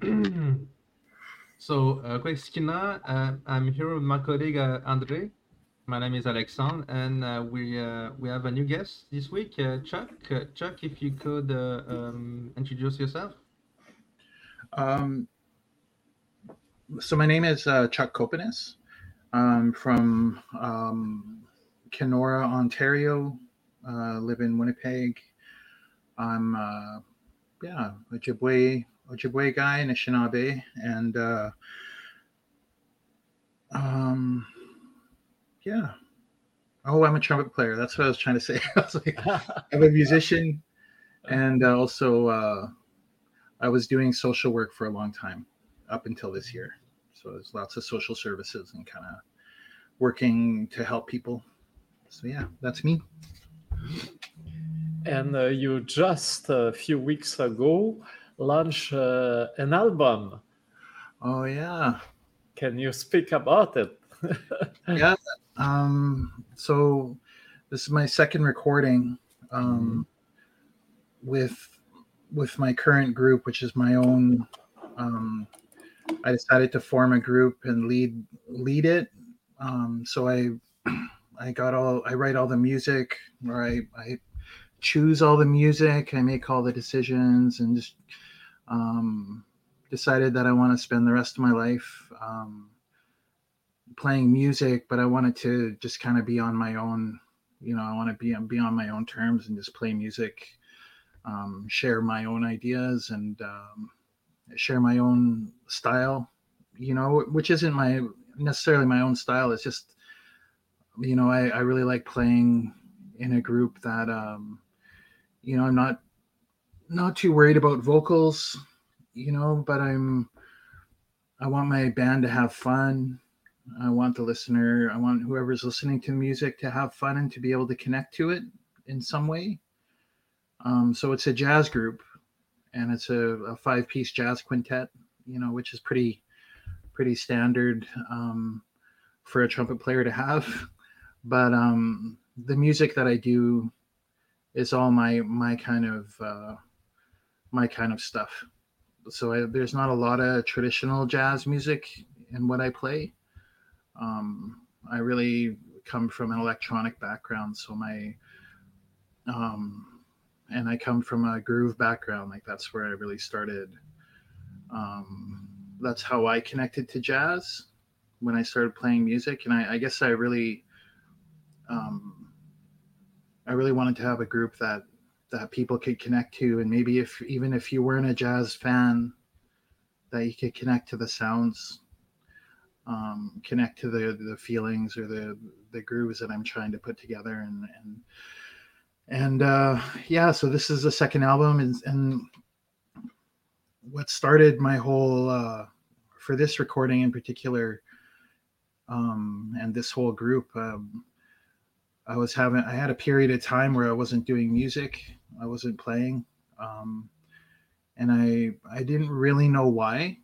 so, uh, Christina, uh, I'm here with my colleague uh, Andre. My name is Alexandre, and uh, we uh, we have a new guest this week, uh, Chuck. Uh, Chuck, if you could um, introduce yourself. Um, so my name is Chuck Copenace. I'm from um, Kenora, Ontario. Live in Winnipeg. I'm yeah Ojibwe Ojibwe guy, Anishinaabe, and uh, um, yeah. Oh, I'm a trumpet player. That's what I was trying to say. I was like, I'm a musician, and uh, also uh, I was doing social work for a long time up until this year. So there's lots of social services and kind of working to help people. So yeah, that's me. And uh, you just a few weeks ago launched uh, an album. Oh yeah, Can you speak about it? yeah. Um, so this is my second recording um, with with my current group, which is my own. Um, I decided to form a group and lead lead it. Um, so I I got all I write all the music, or I I choose all the music. I make all the decisions, and just um, decided that I want to spend the rest of my life. Um, playing music, but I wanted to just kind of be on my own. You know, I want to be be on my own terms and just play music, um, share my own ideas, and um, share my own style. You know, which isn't my necessarily my own style. It's just, you know, I, I really like playing in a group that, um, you know, I'm not not too worried about vocals. You know, but I'm I want my band to have fun. I want the listener, I want whoever's listening to music to have fun and to be able to connect to it in some way. Um, so it's a jazz group and it's a, a five piece jazz quintet, you know, which is pretty, pretty standard um, for a trumpet player to have. But um, the music that I do is all my, my kind of, uh, my kind of stuff. So I, there's not a lot of traditional jazz music in what I play um, I really come from an electronic background, so my um, and I come from a groove background. Like that's where I really started. Um, that's how I connected to jazz when I started playing music, and I, I guess I really, um, I really wanted to have a group that that people could connect to, and maybe if even if you weren't a jazz fan, that you could connect to the sounds um, connect to the the feelings or the the grooves that I'm trying to put together. And and and uh, yeah so this is the second album. And, and what started my whole uh, for this recording in particular um, and this whole group um, I was having I had a period of time where I wasn't doing music I wasn't playing um, and I I didn't really know why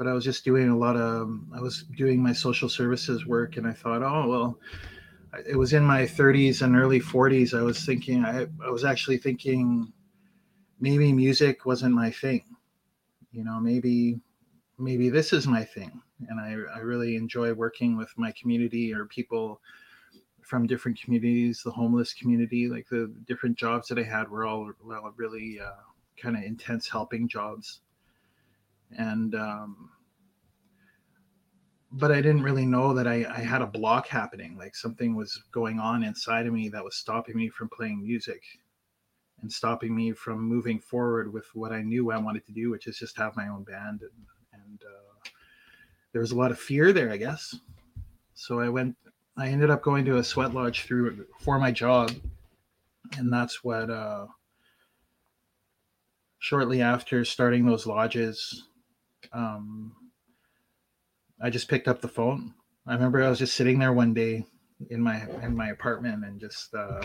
but I was just doing a lot of I was doing my social services work and I thought, oh well, it was in my 30s and early 40s. I was thinking I, I was actually thinking maybe music wasn't my thing. You know, maybe maybe this is my thing. And I, I really enjoy working with my community or people from different communities, the homeless community, like the different jobs that I had were all really uh, kind of intense helping jobs and um, but I didn't really know that I, I had a block happening. Like something was going on inside of me that was stopping me from playing music and stopping me from moving forward with what I knew I wanted to do, which is just have my own band. And, and uh, there was a lot of fear there, I guess. So I went, I ended up going to a sweat lodge through for my job. And that's what, uh, shortly after starting those lodges, um, I just picked up the phone. I remember I was just sitting there one day in my in my apartment and just uh,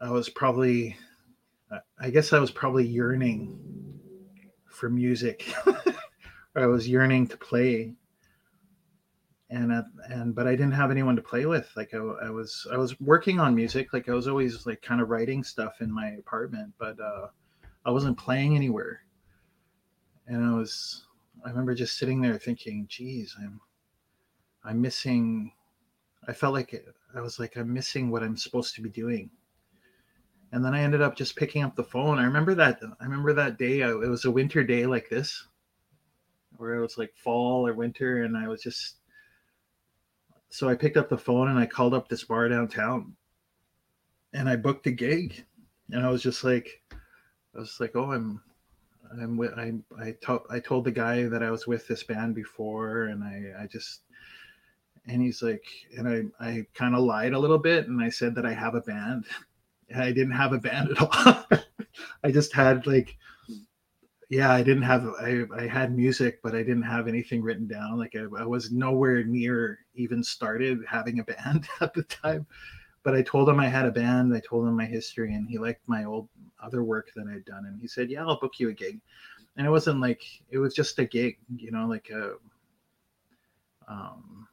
I was probably I guess I was probably yearning for music. I was yearning to play and uh, and but I didn't have anyone to play with. Like I, I, was I was working on music. Like I was always like kind of writing stuff in my apartment, but uh, I wasn't playing anywhere and I was I remember just sitting there thinking, geez, I'm I'm missing I felt like I was like I'm missing what I'm supposed to be doing. And then I ended up just picking up the phone. I remember that I remember that day it was a winter day like this where it was like fall or winter and I was just so I picked up the phone and I called up this bar downtown and I booked a gig and I was just like I was like, "Oh, I'm I'm with I I told I told the guy that I was with this band before, and I I just and he's like, and I I kind of lied a little bit, and I said that I have a band. I didn't have a band at all. I just had like, yeah, I didn't have I I had music, but I didn't have anything written down. Like I, I was nowhere near even started having a band at the time. But I told him I had a band. I told him my history, and he liked my old other work that I'd done. And he said, Yeah, I'll book you a gig. And it wasn't like, it was just a gig, you know, like a, um,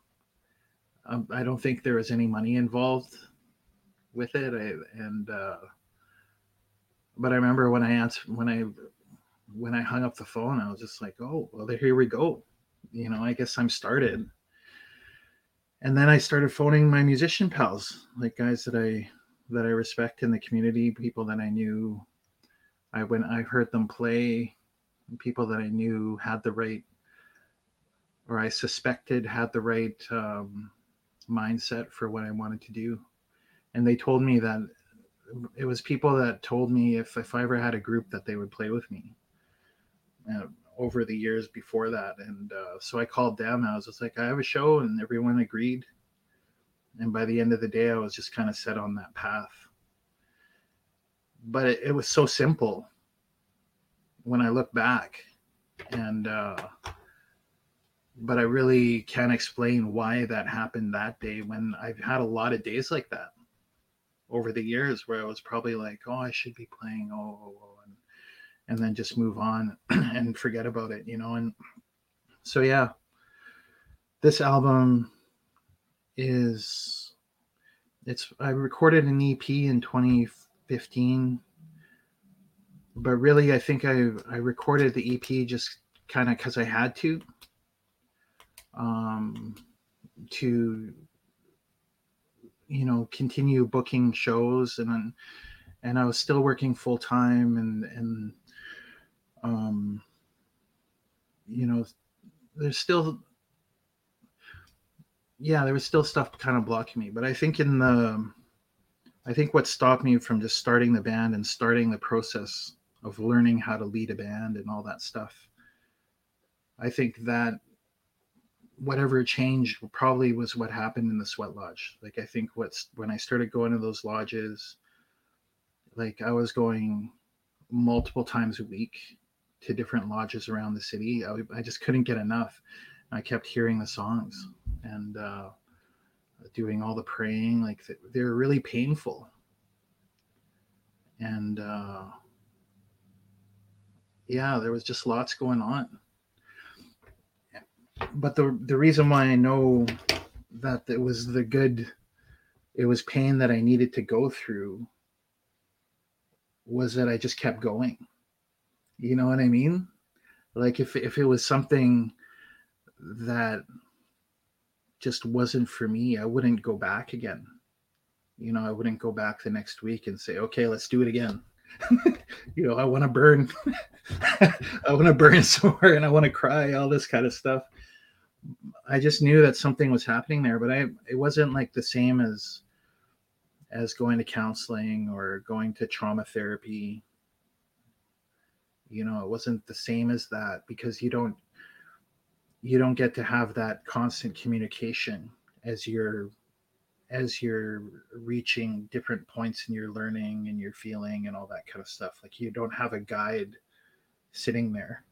um, I don't think there was any money involved with it. I, and, uh, but I remember when I answered, when I, when I hung up the phone, I was just like, oh, well, here we go. You know, I guess I'm started. And then I started phoning my musician pals, like guys that I that I respect in the community, people that I knew. I when I heard them play, people that I knew had the right, or I suspected had the right um, mindset for what I wanted to do, and they told me that it was people that told me if if I ever had a group that they would play with me. Uh, over the years before that, and uh, so I called them. I was just like, I have a show, and everyone agreed. And by the end of the day i was just kind of set on that path. But it, it was so simple when i look back. And uh but i really can't explain why that happened that day when i've had a lot of days like that over the years where i was probably like oh i should be playing. Oh, oh, oh and then just move on and forget about it you know and so yeah. This album is it's I recorded an EP in 2015, but really I think I I recorded the EP just kind of because I had to, um, to you know continue booking shows and and I was still working full time and and um you know there's still yeah, there was still stuff kind of blocking me. But I think in the, I think what stopped me from just starting the band and starting the process of learning how to lead a band and all that stuff, I think that whatever changed probably was what happened in the sweat lodge. Like I think what's when I started going to those lodges, like I was going multiple times a week to different lodges around the city. I, I just couldn't get enough. I kept hearing the songs and uh, doing all the praying. Like they're really painful. And uh, yeah, there was just lots going on. But the the reason why I know that it was the good, it was pain that I needed to go through was that I just kept going. You know what I mean? Like if if it was something that just wasn't for me, I wouldn't go back again. You know, I wouldn't go back the next week and say, okay, let's do it again. you know, I want to burn, I want to burn somewhere and I want to cry, all this kind of stuff. I just knew that something was happening there, but I, it wasn't like the same as, as going to counseling or going to trauma therapy. You know, it wasn't the same as that because you don't, you don't get to have that constant communication as you're as you're reaching different points in your learning and your feeling and all that kind of stuff. Like you don't have a guide sitting there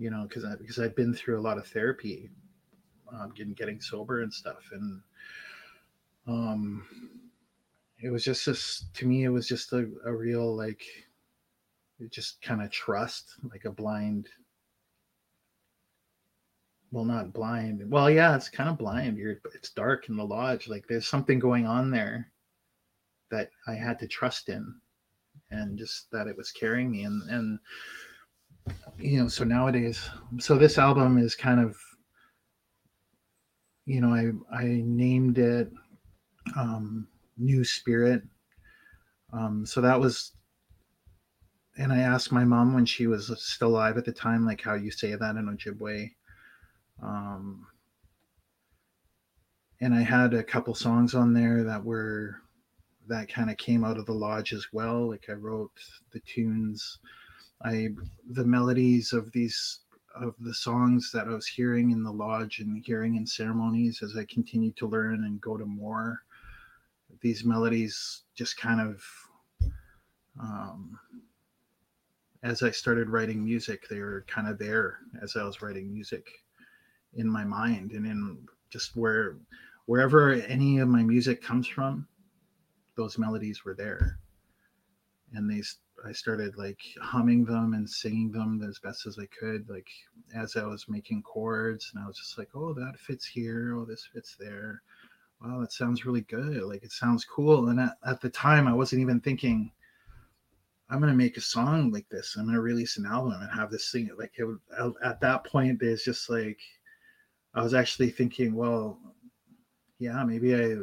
you know because I, because I've been through a lot of therapy um, getting getting sober and stuff. And um it was just this to me it was just a, a real like just kind of trust like a blind well not blind well yeah it's kind of blind you're it's dark in the lodge like there's something going on there that i had to trust in and just that it was carrying me and and you know, so nowadays, so this album is kind of, you know, I I named it um, New Spirit. Um, so that was, and I asked my mom when she was still alive at the time, like how you say that in Ojibwe. Um, and I had a couple songs on there that were that kind of came out of the lodge as well. Like I wrote the tunes, I the melodies of these of the songs that I was hearing in the lodge and hearing in ceremonies as I continued to learn and go to more. These melodies just kind of um, as I started writing music, they were kind of there as I was writing music in my mind and in just where wherever any of my music comes from those melodies were there. And they i started like humming them and singing them as best as i could like as i was making chords and i was just like oh that fits here. Oh this fits there. Wow that sounds really good. Like it sounds cool. And at, at the time i wasn't even thinking i'm going to make a song like this i'm going to release an album and have this thing like it, at that point there's just like i was actually thinking well yeah, maybe I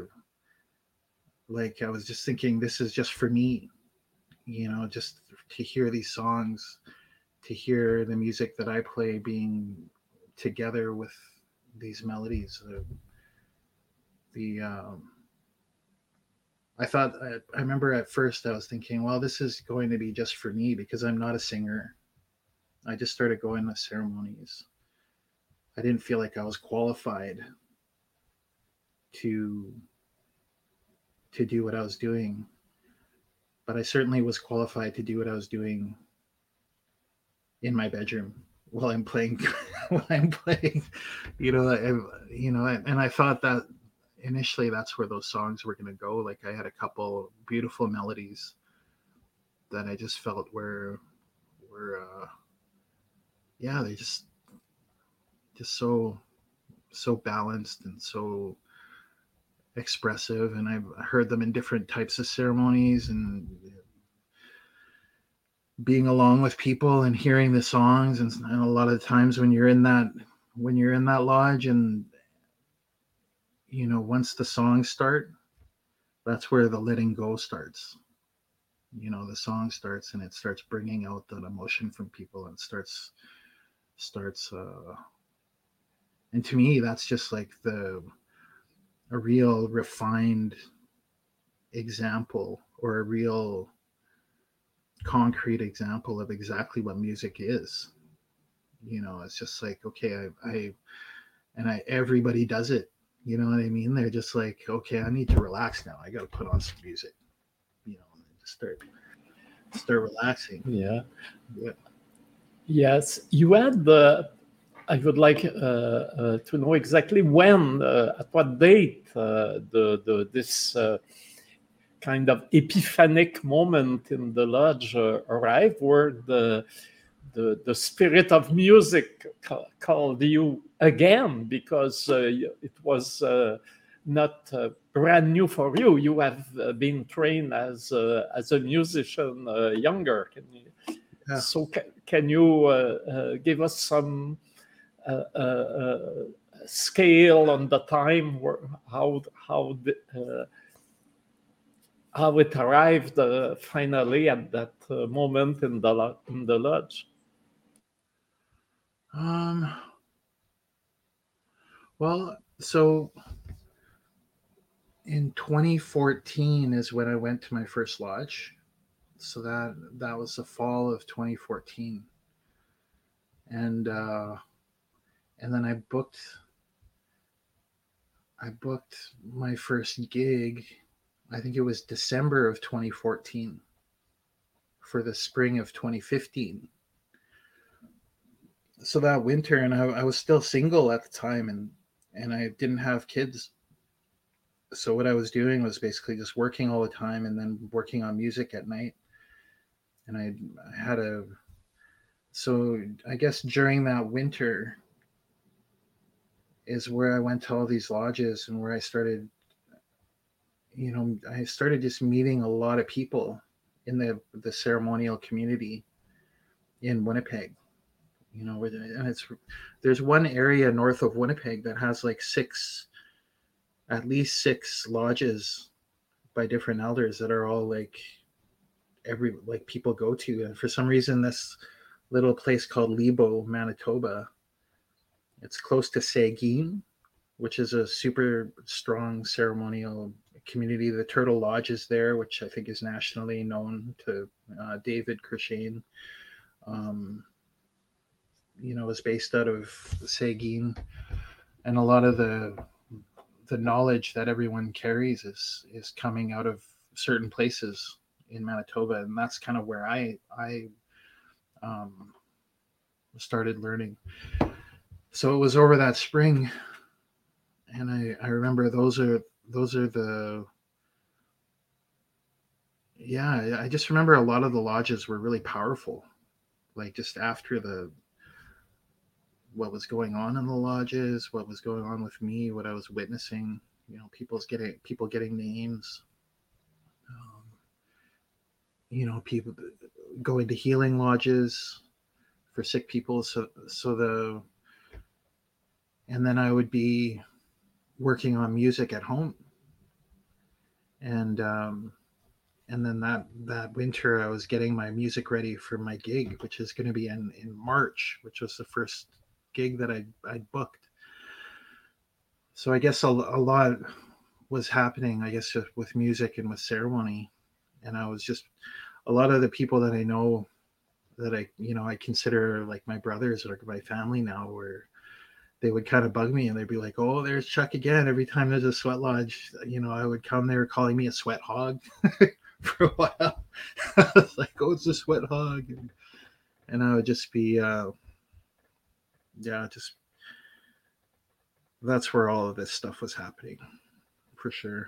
like I was just thinking this is just for me, you know, just to hear these songs, to hear the music that I play being together with these melodies. Uh, the um, I thought I, I remember at first I was thinking, well, this is going to be just for me because I'm not a singer. I just started going to ceremonies. I didn't feel like I was qualified to to do what I was doing. But I certainly was qualified to do what I was doing in my bedroom while I'm playing while I'm playing. You know, I, you know, and I thought that initially that's where those songs were going to go. Like I had a couple beautiful melodies that I just felt were were uh, yeah, they just just so so balanced and so expressive and I've heard them in different types of ceremonies and being along with people and hearing the songs and, and, a lot of times when you're in that when you're in that lodge and you know once the songs start that's where the letting go starts. You know the song starts and it starts bringing out that emotion from people and starts starts uh and to me that's just like the a real refined example or a real concrete example of exactly what music is. You know it's just like okay i, I and i everybody does it you know what i mean? They're just like okay i need to relax now. I gotta put on some music. You know just start start relaxing. Yeah. Yeah. Yes. You had the I would like uh, uh, to know exactly when, uh, at what date, the, the this kind of epiphanic moment in the lodge arrived, where the the, the spirit of music called you again because uh, it was uh, not uh, brand new for you. You have been trained as as a musician younger. Can you, yeah. So ca can you give us some a, scale on the time where, how how the, uh, how it arrived uh, finally at that uh, moment in the in the lodge? Um. Well, so in 2014 is when I went to my first lodge. So that that was the fall of 2014, and uh, and then I booked I booked my first gig. I think it was December of 2014 for the spring of 2015. So that winter, and I, I was still single at the time, and and I didn't have kids. So what I was doing was basically just working all the time, and then working on music at night. And I, I had a, so I guess during that winter, is where I went to all these lodges and where I started, you know, I started just meeting a lot of people in the the ceremonial community in Winnipeg. You know, and it's there's one area north of Winnipeg that has like six, at least six lodges by different elders that are all like every like people go to, and for some reason this little place called Libau, Manitoba, it's close to Sagkeeng, which is a super strong ceremonial community. The Turtle Lodge is there, which I think is nationally known to uh, David Courchene. Um, you know, is based out of Sagkeeng, and a lot of the the knowledge that everyone carries is is coming out of certain places in Manitoba, and that's kind of where I I um, started learning. So it was over that spring, and I I remember those are those are the yeah i just remember a lot of the lodges were really powerful like just after the what was going on in the lodges what was going on with me what i was witnessing you know people's getting people getting names. Um, you know people going to healing lodges for sick people so so the and then i would be working on music at home. And um and then that that winter i was getting my music ready for my gig which is going to be in in march which was the first gig that i i booked so i guess a, a lot was happening i guess with music and with ceremony and i was just a lot of the people that i know that i you know i consider like my brothers or my family now were they would kind of bug me and they'd be like, "Oh, there's Chuck again." Every time there's a sweat lodge, you know, I would come. They were calling me a sweat hog for a while. I was like, "Oh, it's a sweat hog," and, and I would just be, uh, yeah, just that's where all of this stuff was happening, for sure.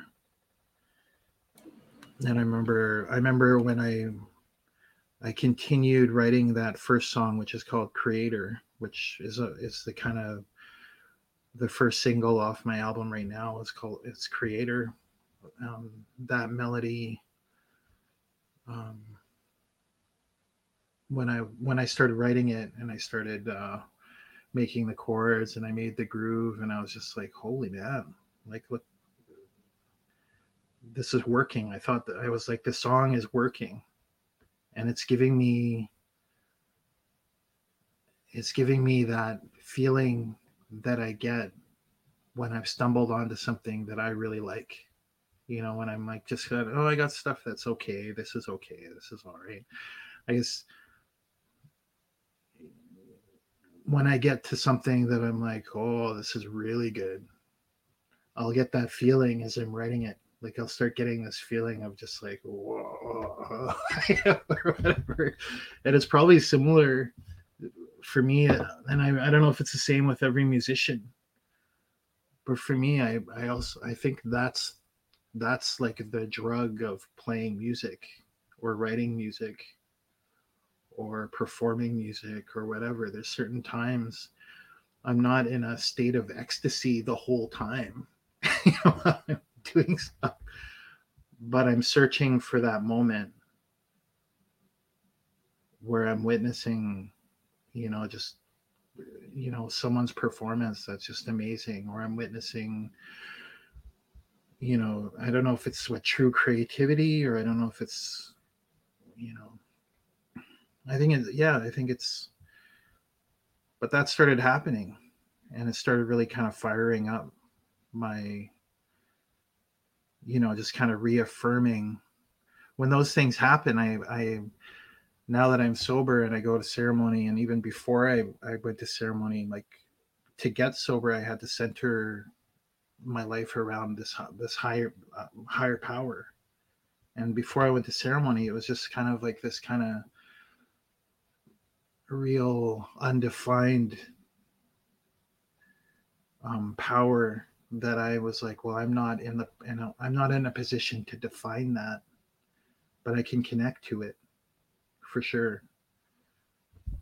And I remember, I remember when I I continued writing that first song, which is called Creator, which is a is the kind of the first single off my album right now is called it's creator um, that melody um, when i when i started writing it and i started uh, making the chords and i made the groove and i was just like holy man like look this is working i thought that i was like the song is working and it's giving me it's giving me that feeling that I get when I've stumbled onto something that I really like. You know, when I'm like just oh, I got stuff that's okay. This is okay. This is all right. I guess when I get to something that I'm like, oh, this is really good, I'll get that feeling as I'm writing it. Like I'll start getting this feeling of just like, whoa, or whatever. And it's probably similar for me, uh, and I, I don't know if it's the same with every musician, but for me, I, I also I think that's that's like the drug of playing music or writing music or performing music or whatever. There's certain times I'm not in a state of ecstasy the whole time. you know, I'm doing stuff, but I'm searching for that moment where I'm witnessing you know just you know someone's performance that's just amazing or i'm witnessing you know i don't know if it's what true creativity or i don't know if it's you know i think it yeah i think it's but that started happening and it started really kind of firing up my you know just kind of reaffirming when those things happen i i now that I'm sober and I go to ceremony, and even before I, I went to ceremony, like to get sober, I had to center my life around this this higher uh, higher power. And before I went to ceremony, it was just kind of like this kind of real undefined um, power that I was like, well, I'm not in the, you know, I'm not in a position to define that, but I can connect to it for sure.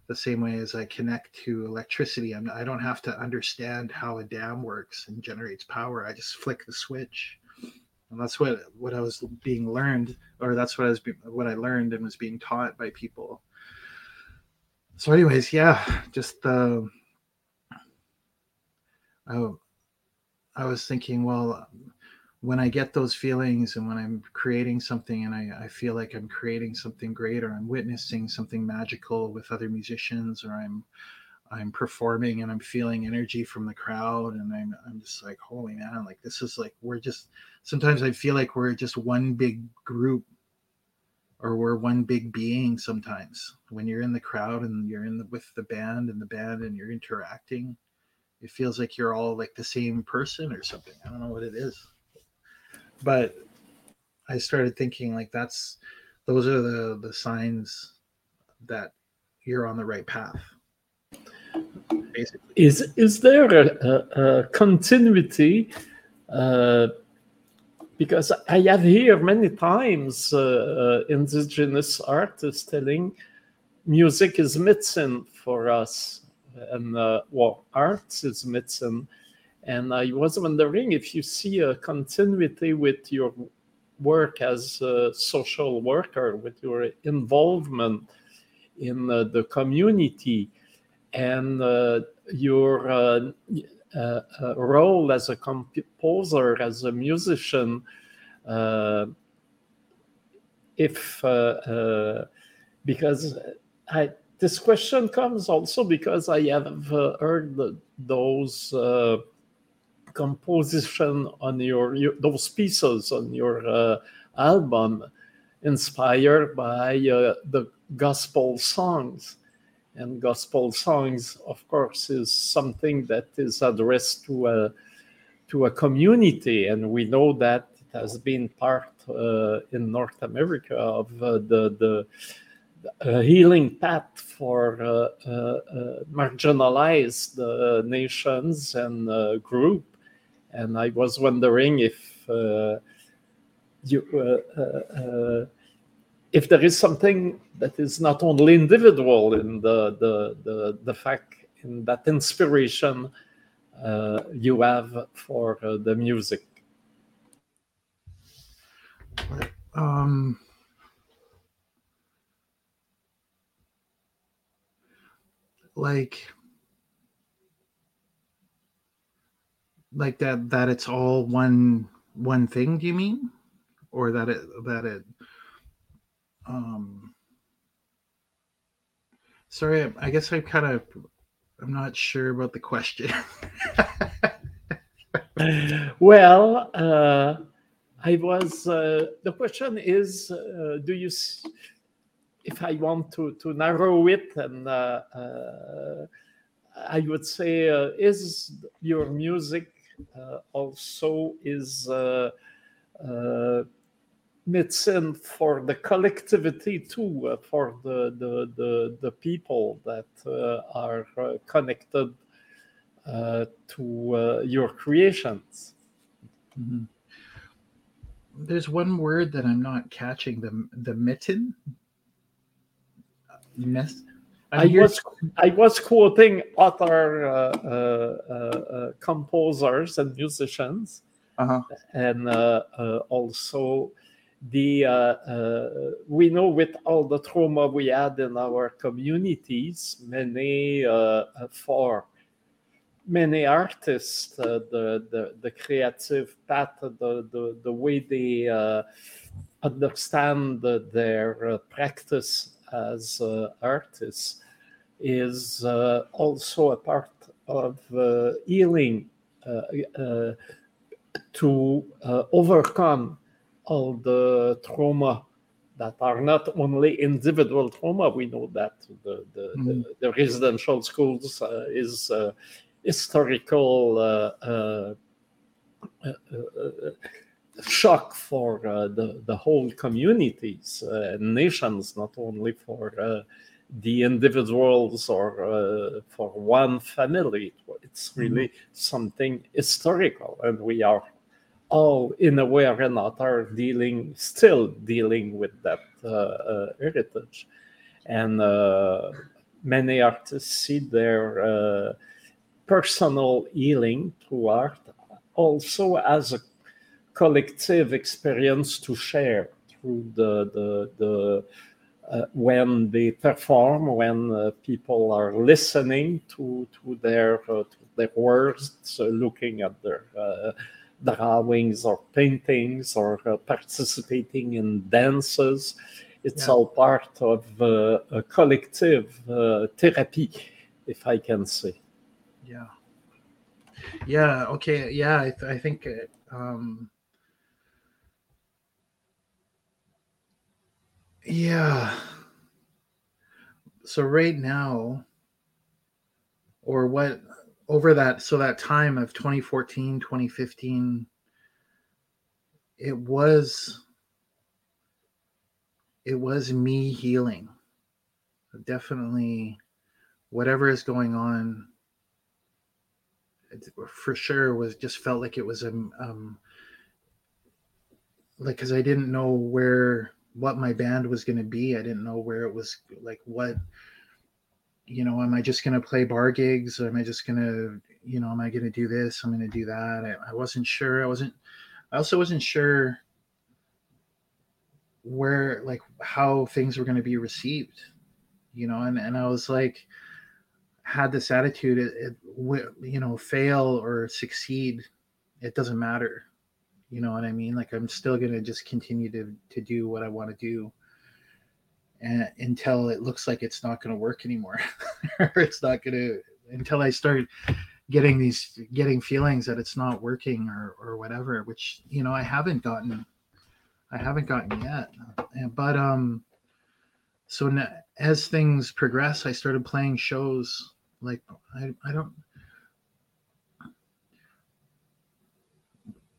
The same way as I connect to electricity, I'm, I don't have to understand how a dam works and generates power. I just flick the switch, and that's what what I was being learned, or that's what I was what I learned and was being taught by people. So anyways yeah just uh, I, I was thinking well when i get those feelings and when i'm creating something and I, I feel like i'm creating something great or i'm witnessing something magical with other musicians or i'm i'm performing and i'm feeling energy from the crowd and i'm, I'm just like holy man like this is like we're just sometimes i feel like we're just one big group or we're one big being sometimes. When you're in the crowd and you're in the, with the band and the band and you're interacting it feels like you're all like the same person or something. I don't know what it is. But i started thinking like that's those are the the signs that you're on the right path basically. Is is there a, a, a continuity uh, because I have here many times uh, uh, indigenous artists telling music is medicine for us, and uh, well, arts is medicine. And I was wondering if you see a continuity with your work as a social worker, with your involvement in uh, the community, and uh, your uh, role as a composer, as a musician, uh, if uh, uh, because I this question comes also because I have heard those composition on your, your, those pieces on your album inspired by the gospel songs and gospel songs, of course, is something that is addressed to a to a community, and we know that it has been part uh, in North America of uh, the the healing path for uh, uh, uh, marginalized nations and group. And I was wondering if you if there is something that is not only individual in the the the, the fact in that inspiration uh, you have for uh, the music. Um like like that that it's all one one thing do you mean? Or that it that it um sorry i guess i kind of i'm not sure about the question. Well uh i was uh, the question is uh, do you if i want to to narrow it and uh, uh i would say uh, is your music uh, also is medicine for the collectivity too, uh, for the, the, the, the, people that uh, are uh, connected uh, to uh, your creations. Mm-hmm. There's one word that I'm not catching the the mitten. Mess. I was I was quoting other uh, composers and musicians, uh-huh. and also the uh, uh, we know with all the trauma we had in our communities, many uh, uh for many artists, uh, the, the the creative path, the the, the way they uh, understand their practice as artists is also a part of healing to overcome all the trauma that are not only individual trauma. We know that the, the, mm. the, the residential schools uh, is uh, historical uh, uh, uh, uh shock for the, the whole communities and nations, not only for the individuals or for one family. It's really mm. something historical, and we are all in a way or another are dealing still dealing with that uh, uh, heritage. And uh, many artists see their personal healing through art also as a collective experience to share through the the, the uh, when they perform, when uh, people are listening to to their uh, to their words, looking at their drawings or paintings or uh, participating in dances. It's yeah. all part of uh, a collective therapy, if I can say. Yeah. Yeah. Okay. Yeah. I, th- I think. Um, Yeah. So right now, or what over that so that time of 2014 2015 it was it was me healing definitely whatever is going on for sure was just felt like it was a um, um like because i didn't know where what my band was going to be. I didn't know where it was like what you know, am I just going to play bar gigs or am I just going to, you know, am I going to do this? I'm going to do that. I, I wasn't sure. I wasn't, I also wasn't sure where, like, how things were going to be received, you know, and, and I was like, had this attitude, it, it, you know, fail or succeed, it doesn't matter you know what I mean? Like I'm still gonna just continue to to do what I want to do, and until it looks like it's not gonna work anymore, or it's not gonna until I start getting these getting feelings that it's not working or or whatever. Which you know I haven't gotten, I haven't gotten yet. But um, so now, as things progress, I started playing shows. Like I I don't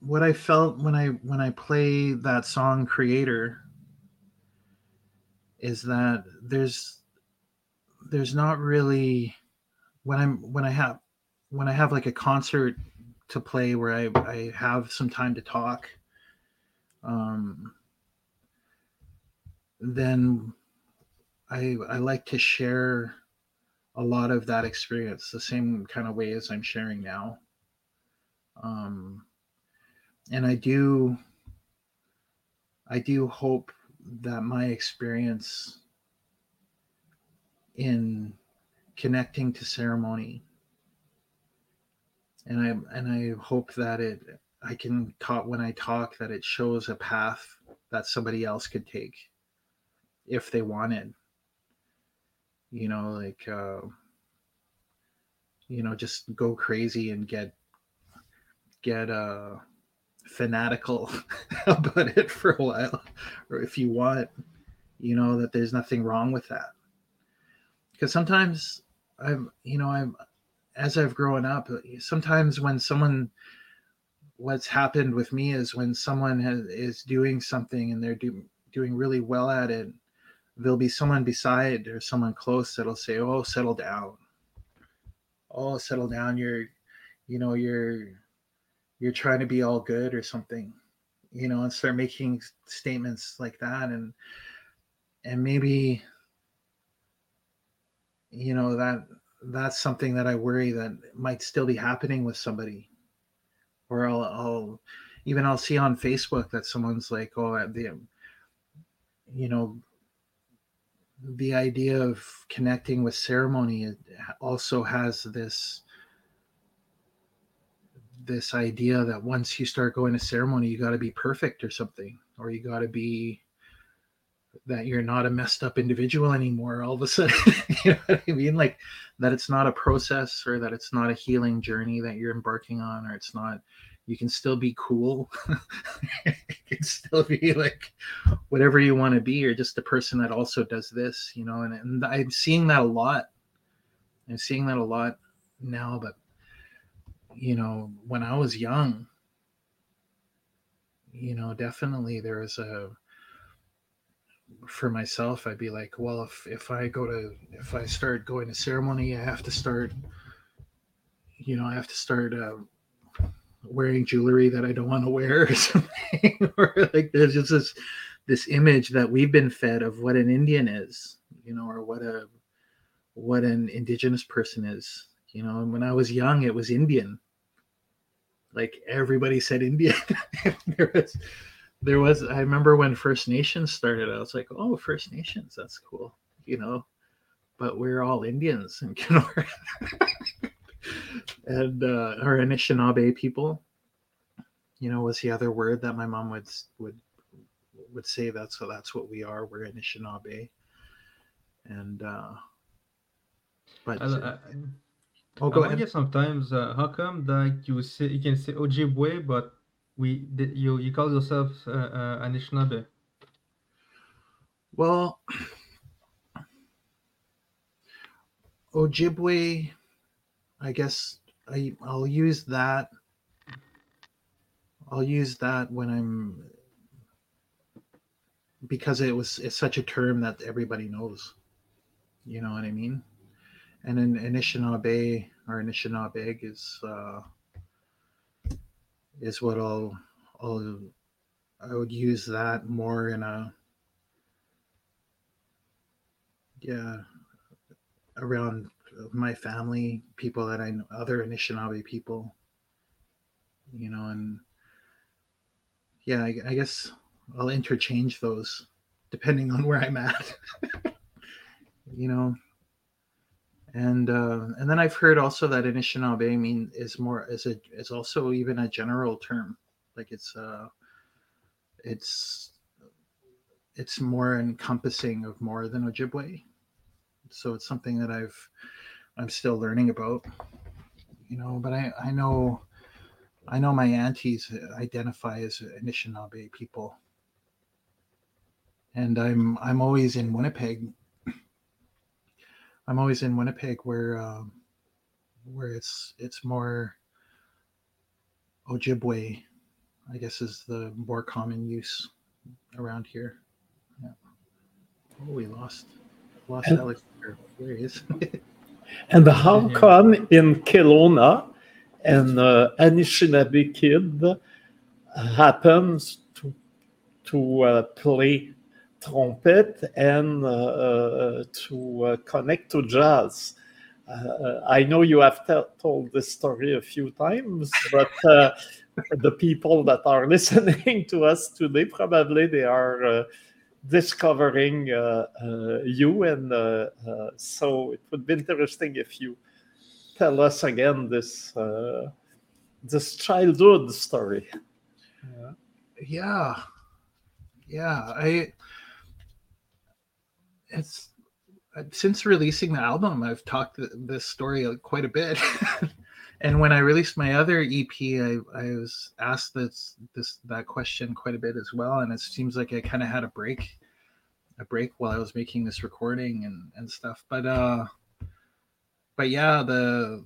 what I felt when I when I play that song Creator is that there's there's not really when I'm when I have when I have like a concert to play where I, I have some time to talk um then I I like to share a lot of that experience the same kind of way as I'm sharing now. Um and I do I do hope that my experience in connecting to ceremony and I and I hope that it I can talk when I talk that it shows a path that somebody else could take if they wanted. You know like uh you know just go crazy and get get uh fanatical about it for a while, or if you want, you know, that there's nothing wrong with that. Because sometimes I'm, you know, I'm, as I've grown up, sometimes when someone, what's happened with me is when someone has, is doing something and they're do, doing really well at it, there'll be someone beside or someone close that'll say, "Oh, settle down. Oh, settle down. You're, you know, you're you're trying to be all good or something you know and start making statements like that. And and maybe you know that that's something that i worry that might still be happening with somebody. Or i'll, I'll even i'll see on facebook that someone's like oh the you know the idea of connecting with ceremony also has this this idea that once you start going to ceremony, you got to be perfect or something, or you got to be that you're not a messed up individual anymore all of a sudden. you know what I mean? Like that it's not a process or that it's not a healing journey that you're embarking on, or it's not, you can still be cool. you can still be like whatever you want to be, or just a person that also does this, you know, and, and I'm seeing that a lot. I'm seeing that a lot now, but you know, when I was young, you know, definitely there was a for myself, I'd be like, well, if if I go to if I start going to ceremony, I have to start, you know, I have to start uh, wearing jewelry that I don't want to wear or something. or like there's just this this image that we've been fed of what an Indian is, you know, or what a what an indigenous person is. You know, and when I was young, it was Indian like everybody said Indian. there was there was I remember when First Nations started, I was like, oh, First Nations, that's cool, you know. But we're all Indians in Kenora. and uh or Anishinaabe people, you know, was the other word that my mom would would would say that's so that's what we are. We're Anishinaabe. And uh but I, I, oh I go ahead. sometimes uh, how come that you say you can say Ojibwe, but we the, you you call yourself uh, uh, Anishinaabe. Well, Ojibwe, I guess I I'll use that. I'll use that when I'm because it was it's such a term that everybody knows. You know what I mean? And in Anishinaabe or Anishinaabe is uh, is what I'll I'll I would use that more in a yeah around my family, people that I know, other Anishinaabe people, you know, and yeah, I, I guess I'll interchange those depending on where I'm at, you know. And uh, and then I've heard also that Anishinaabe mean is more is a is also even a general term, like it's uh it's it's more encompassing of more than Ojibwe. So it's something that I've I'm still learning about, you know. But I I know I know my aunties identify as Anishinaabe people, and I'm I'm always in Winnipeg. I'm always in Winnipeg where um, where it's it's more Ojibwe, I guess is the more common use around here. Yeah. Oh, we lost lost And- Alex. There There he is. And how come in Kenora an uh, Anishinaabe kid happens to to uh, play trumpet and uh, uh, to uh, connect to jazz? I know you have told this story a few times, but the people that are listening to us today probably they are uh, discovering uh, uh, you, and so it would be interesting if you tell us again this this childhood story. yeah yeah i it's uh, since releasing the album i've talked this story uh, quite a bit and when i released my other ep i, I was asked this this that question quite a bit as well and it seems like i kind of had a break a break while i was making this recording and and stuff but uh but yeah the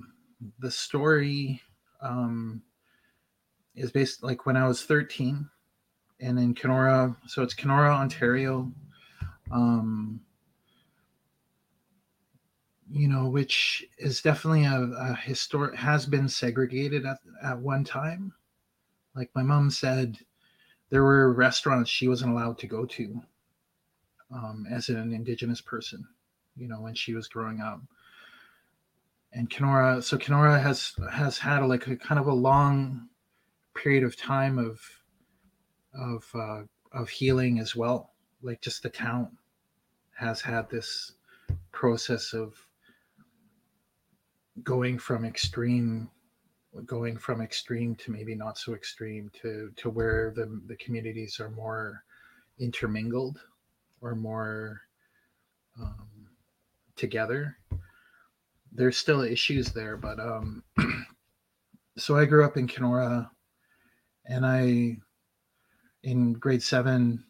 the story um is based like when i was 13 and in Kenora. So it's Kenora, Ontario. Um, you know, which is definitely a, a historic has been segregated at, at one time. Like my mom said, there were restaurants she wasn't allowed to go to um, as an indigenous person, you know, when she was growing up. And Kenora, so Kenora has has had a, like a kind of a long period of time of of uh, of healing as well. Like just the town has had this process of going from extreme going from extreme to maybe not so extreme to to where the the communities are more intermingled or more um, together there's still issues there but um so i grew up in kenora and i in grade seven,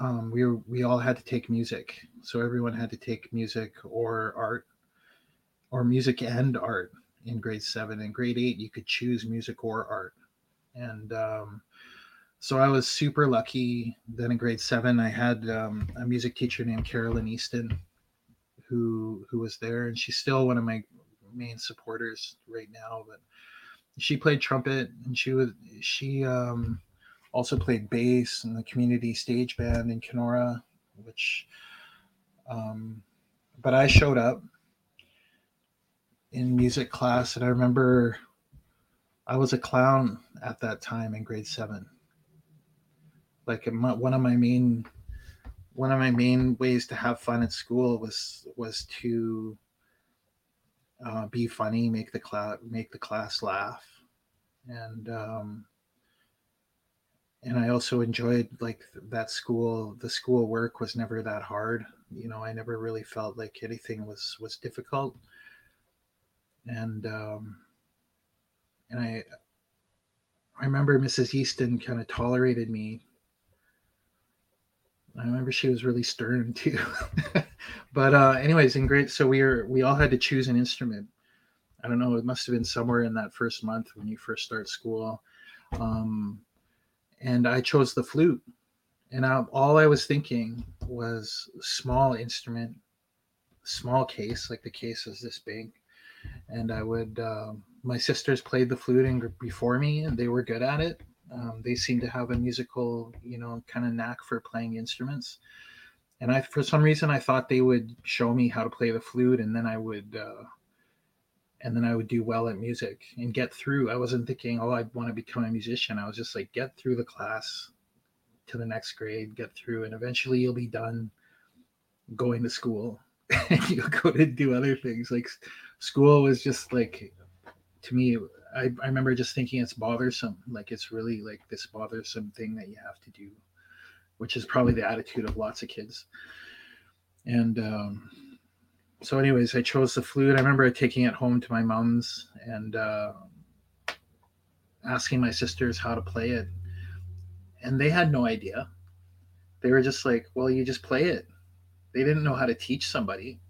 um, we were, we all had to take music. So everyone had to take music or art, or music and art in grade seven. In grade eight, you could choose music or art, and um, so I was super lucky. Then in grade seven, I had um, a music teacher named Carolyn Easton, who who was there, and she's still one of my main supporters right now. But she played trumpet, and she was she um, also played bass in the community stage band in Kenora, which, um, but I showed up in music class, and I remember I was a clown at that time in grade seven. like one of my main one of my main ways to have fun at school was was to uh, be funny, make the class make the class laugh, and um, and I also enjoyed like that school. The school work was never that hard. You know, I never really felt like anything was was difficult, and um, and I I remember Mrs. Easton kind of tolerated me. I remember she was really stern too. but uh, anyways, in grade, so we are we all had to choose an instrument. I don't know. It must have been somewhere in that first month when you first start school, um, and I chose the flute. And I, all I was thinking was small instrument, small case, like the case is this big, and I would. Um, my sisters played the flute before me, and they were good at it. Um, they seemed to have a musical, you know, kind of knack for playing instruments. And I, for some reason, I thought they would show me how to play the flute, and then I would, uh, and then I would do well at music and get through. I wasn't thinking, oh, I want to become a musician. I was just like, get through the class to the next grade, get through, and eventually you'll be done going to school and you'll go to do other things. Like school was just like to me, I, I remember just thinking it's bothersome. Like it's really like this bothersome thing that you have to do, which is probably the attitude of lots of kids. And um, so, anyways, I chose the flute. I remember taking it home to my mom's and uh, asking my sisters how to play it. And they had no idea. They were just like, well, you just play it. They didn't know how to teach somebody.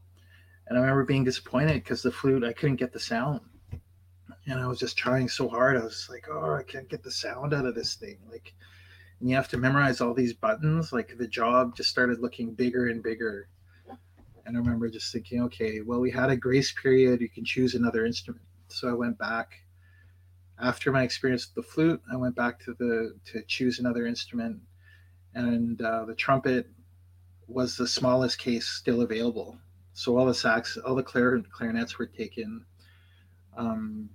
And I remember being disappointed because the flute, I couldn't get the sound and I was just trying so hard. I was like, oh, I can't get the sound out of this thing. Like, and you have to memorize all these buttons. Like the job just started looking bigger and bigger. And I remember just thinking, okay, well, we had a grace period. You can choose another instrument. So I went back after my experience with the flute. I went back to the to choose another instrument, and uh, the trumpet was the smallest case still available. So all the sax, all the clar- clarinets were taken. Um,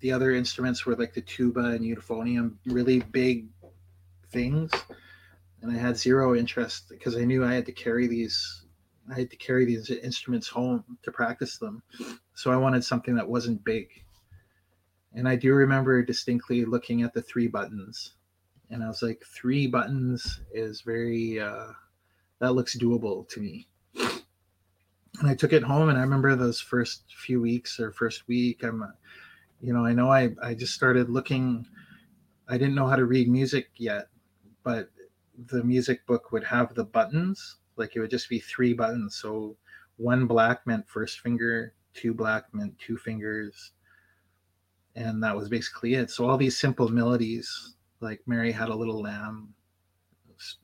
the other instruments were like the tuba and euphonium, really big things. And I had zero interest because I knew I had to carry these I had to carry these instruments home to practice them. So I wanted something that wasn't big. And I do remember distinctly looking at the three buttons. And I was like, three buttons is very uh that looks doable to me. And I took it home and I remember those first few weeks or first week, I'm you know, I know I, I just started looking, I didn't know how to read music yet, but the music book would have the buttons, like it would just be three buttons. So one black meant first finger, two black meant two fingers. And that was basically it. So all these simple melodies, like Mary Had a Little Lamb,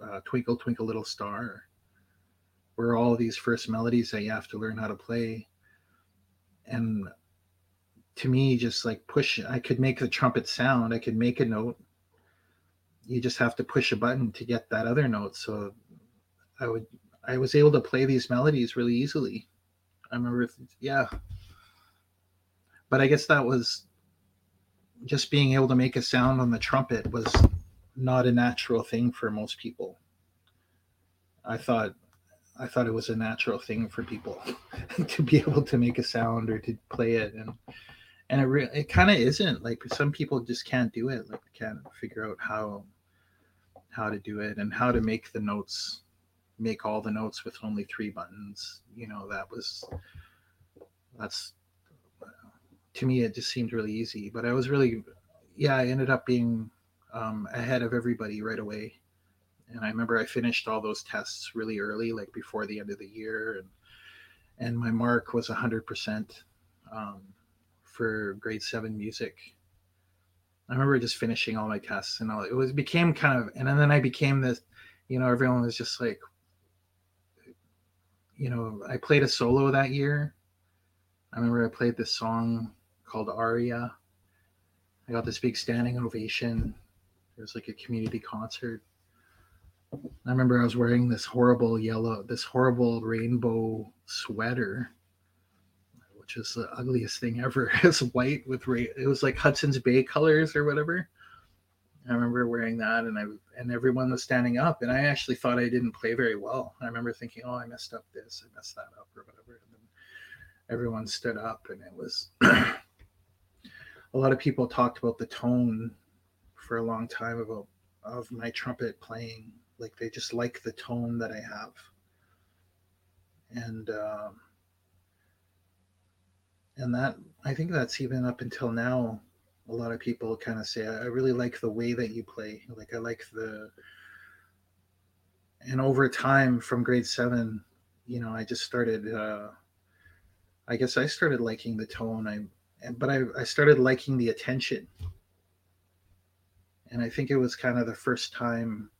uh, Twinkle, Twinkle, Little Star, were all these first melodies that you have to learn how to play. And to me just like push i could make the trumpet sound i could make a note. You just have to push a button to get that other note. So i would i was able to play these melodies really easily. I remember yeah. But i guess that was just being able to make a sound on the trumpet was not a natural thing for most people. I thought i thought it was a natural thing for people to be able to make a sound or to play it. And and it re- it kind of isn't. Like some people just can't do it like can't figure out how how to do it and how to make the notes make all the notes with only three buttons. You know that was that's to me it just seemed really easy. But i was really yeah i ended up being um, ahead of everybody right away and i remember i finished all those tests really early like before the end of the year and and my mark was 100% um, for grade seven music. I remember just finishing all my tests and all. It was became kind of, and then I became this. You know, everyone was just like, you know, I played a solo that year. I remember I played this song called Aria. I got this big standing ovation. It was like a community concert. I remember I was wearing this horrible yellow, this horrible rainbow sweater which is the ugliest thing ever. It's white with ra- it was like Hudson's Bay colors or whatever. I remember wearing that, and I and everyone was standing up, and I actually thought I didn't play very well. I remember thinking, "Oh, I messed up this, I messed that up, or whatever." And then everyone stood up, and it was a lot of people talked about the tone for a long time about of my trumpet playing. Like they just like the tone that I have, and um, and that I think that's even up until now a lot of people kind of say, I really like the way that you play. Like, I like the, and over time from grade seven, you know, I just started, uh, I guess I started liking the tone. I, but I, I started liking the attention. And I think it was kind of the first time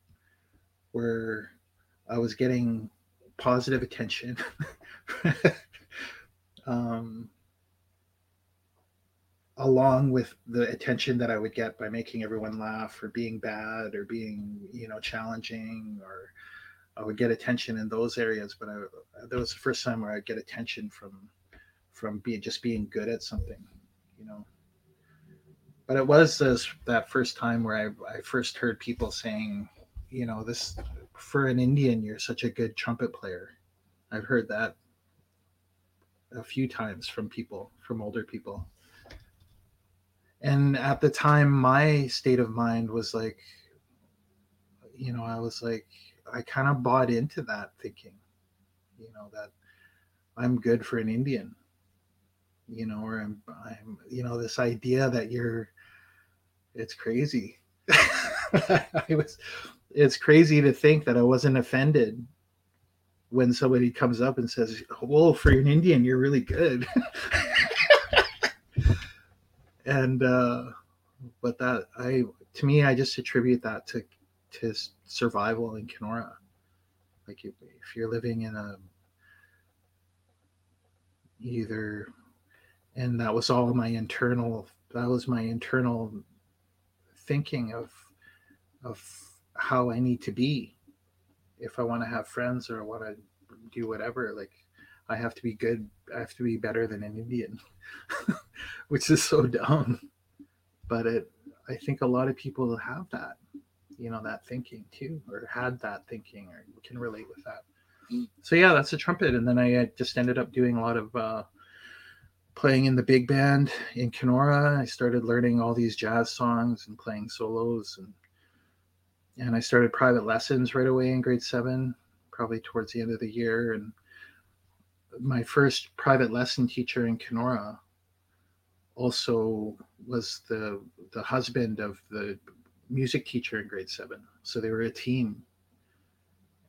where I was getting positive attention. um, along with the attention that I would get by making everyone laugh or being bad or being, you know, challenging or I would get attention in those areas. But I, that was the first time where I'd get attention from, from being just being good at something, you know. But it was this, that first time where I, I first heard people saying, you know, this for an Indian, you're such a good trumpet player. I've heard that a few times from people, from older people and at the time my state of mind was like you know i was like i kind of bought into that thinking you know that i'm good for an indian you know or i'm i'm you know this idea that you're it's crazy i was it's crazy to think that i wasn't offended when somebody comes up and says well for an indian you're really good and uh, but that I to me I just attribute that to to survival in Kenora. Like if, if you're living in a either and that was all my internal that was my internal thinking of of how I need to be if I want to have friends or I want to do whatever like I have to be good I have to be better than an Indian which is so dumb. But it, I think a lot of people have that, you know, that thinking too, or had that thinking, or can relate with that. So yeah, that's a trumpet, and then I just ended up doing a lot of uh, playing in the big band in Kenora. I started learning all these jazz songs and playing solos, and and I started private lessons right away in grade seven, probably towards the end of the year, and my first private lesson teacher in Kenora also was the the husband of the music teacher in grade seven. So they were a team.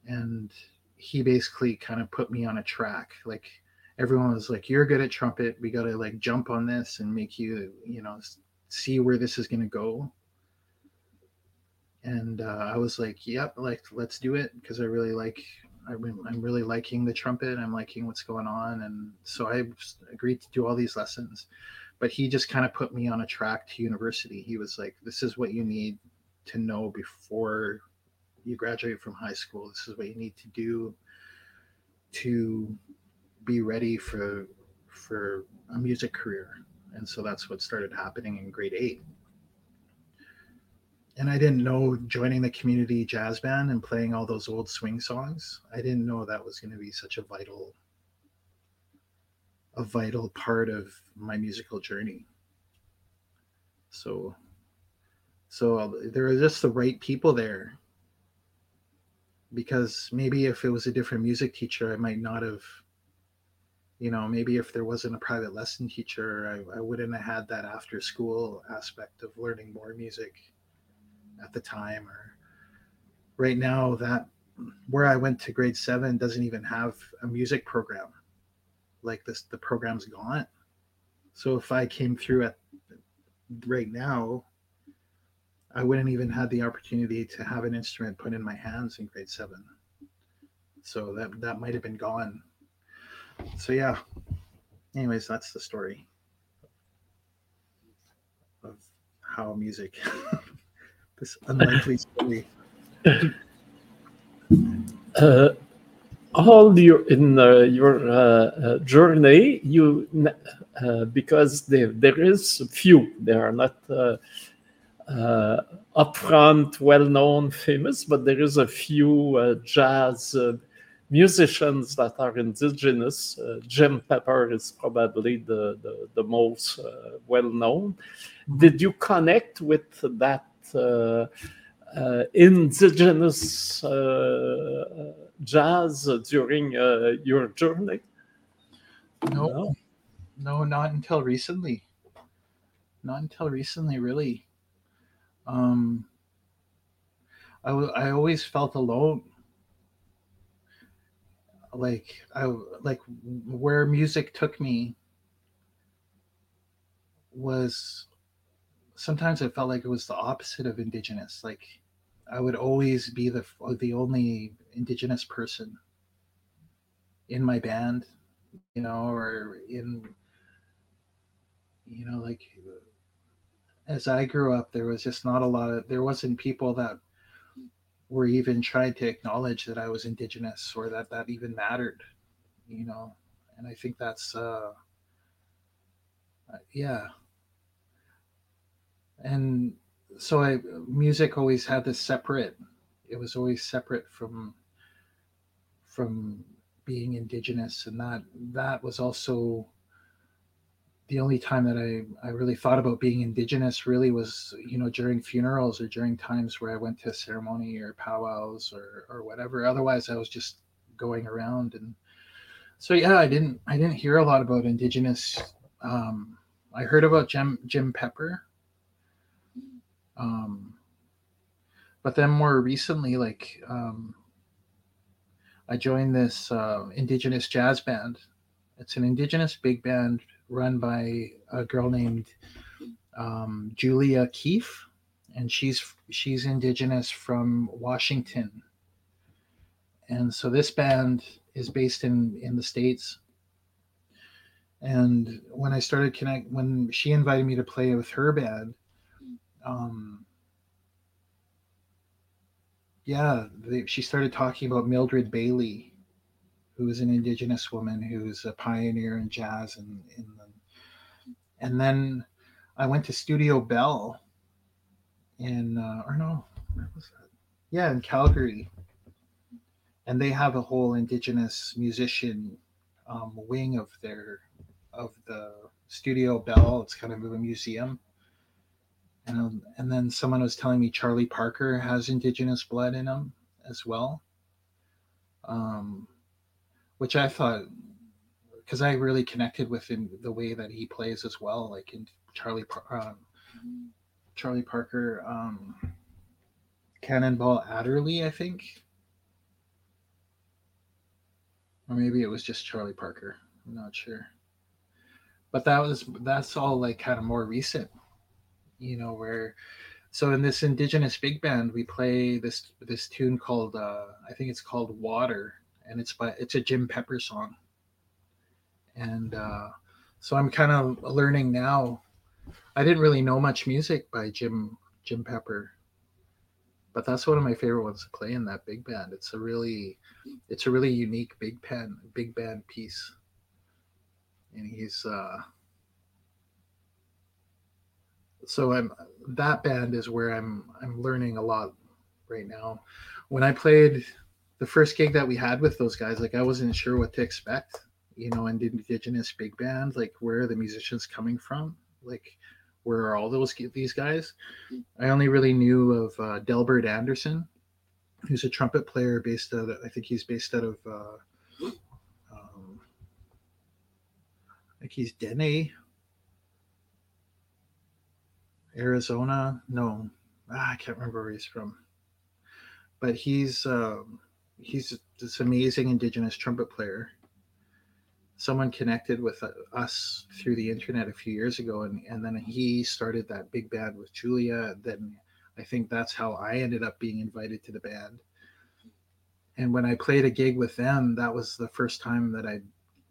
And he basically kind of put me on a track. Like everyone was like, You're good at trumpet. We gotta like jump on this and make you, you know, see where this is gonna go. And uh, I was like, Yep, like let's do it because I really like I'm really liking the trumpet. I'm liking what's going on, and so I agreed to do all these lessons but he just kind of put me on a track to university. He was like, "This is what you need to know before you graduate from high school. This is what you need to do to be ready for for a music career." And so that's what started happening in grade eight. And I didn't know joining the community jazz band and playing all those old swing songs. I didn't know that was going to be such a vital a vital part of my musical journey. So, so there are just the right people there. Because maybe if it was a different music teacher, I might not have, you know, maybe if there wasn't a private lesson teacher, I, I wouldn't have had that after school aspect of learning more music at the time. Or right now, that where I went to grade seven doesn't even have a music program. Like this the program's gone. So if i came through at right now i wouldn't even have the opportunity to have an instrument put in my hands in grade seven. So that that might have been gone so yeah. Anyways that's the story of how music this unlikely story. Uh, all your in uh, your uh, uh, journey you uh, because there, there is few there are not uh, uh, upfront, well-known, famous, but there is a few uh, jazz uh, musicians that are indigenous. Uh, Jim Pepper is probably the the, the most uh, well-known. Mm-hmm. Did you connect with that indigenous jazz during your journey? No, no, no, not until recently. Not until recently, really. Um, I, w- I always felt alone. Like I like where music took me was sometimes I felt like it was the opposite of indigenous. Like I would always be the uh, the only indigenous person in my band, you know, or in you know like as I grew up, there was just not a lot of, there wasn't people that were even trying to acknowledge that I was Indigenous or that that even mattered, you know. And I think that's, uh, uh yeah. And so I, music always had this separate, it was always separate from, from being Indigenous. And that, that was also, the only time that I, I really thought about being indigenous really was you know during funerals or during times where I went to ceremony or powwows or or whatever. Otherwise, I was just going around and so yeah, I didn't I didn't hear a lot about indigenous. Um, I heard about Jim Jim Pepper, um, but then more recently, like um, I joined this uh, indigenous jazz band. It's an indigenous big band run by a girl named um, Julia Keefe, and she's she's indigenous from Washington. And so this band is based in in the states. And when I started connect, when she invited me to play with her band, um, yeah, they, she started talking about Mildred Bailey, who is an indigenous woman who's a pioneer in jazz and in the, and then I went to Studio Bell in uh, or no, where was that? Yeah, in Calgary. And they have a whole indigenous musician um, wing of their of the Studio Bell. It's kind of a museum. And, and then someone was telling me Charlie Parker has indigenous blood in him as well. Um, which I thought because I really connected with him the way that he plays as well, like in Charlie um, Charlie Parker, um, Cannonball Adderley, I think, or maybe it was just Charlie Parker. I'm not sure, but that was that's all like kind of more recent, you know, where. So in this indigenous big band, we play this this tune called uh, I think it's called Water, and it's by it's a Jim Pepper song. And uh, so I'm kind of learning now. I didn't really know much music by Jim Jim Pepper, but that's one of my favorite ones to play in that big band. It's a really it's a really unique big pen big band piece, and he's uh, so I'm that band is where I'm I'm learning a lot right now. When I played the first gig that we had with those guys, like I wasn't sure what to expect. You know, and indigenous big band, like where are the musicians coming from? Like where are all those these guys? I only really knew of uh, Delbert Anderson, who's a trumpet player based out. Of, I think he's based out of. Uh, um, I think he's Dene, Arizona. No, ah, I can't remember where he's from. But he's um, he's this amazing indigenous trumpet player. Someone connected with us through the internet a few years ago and, and then he started that big band with julia then i think that's how i ended up being invited to the band. And when i played a gig with them that was the first time that i'd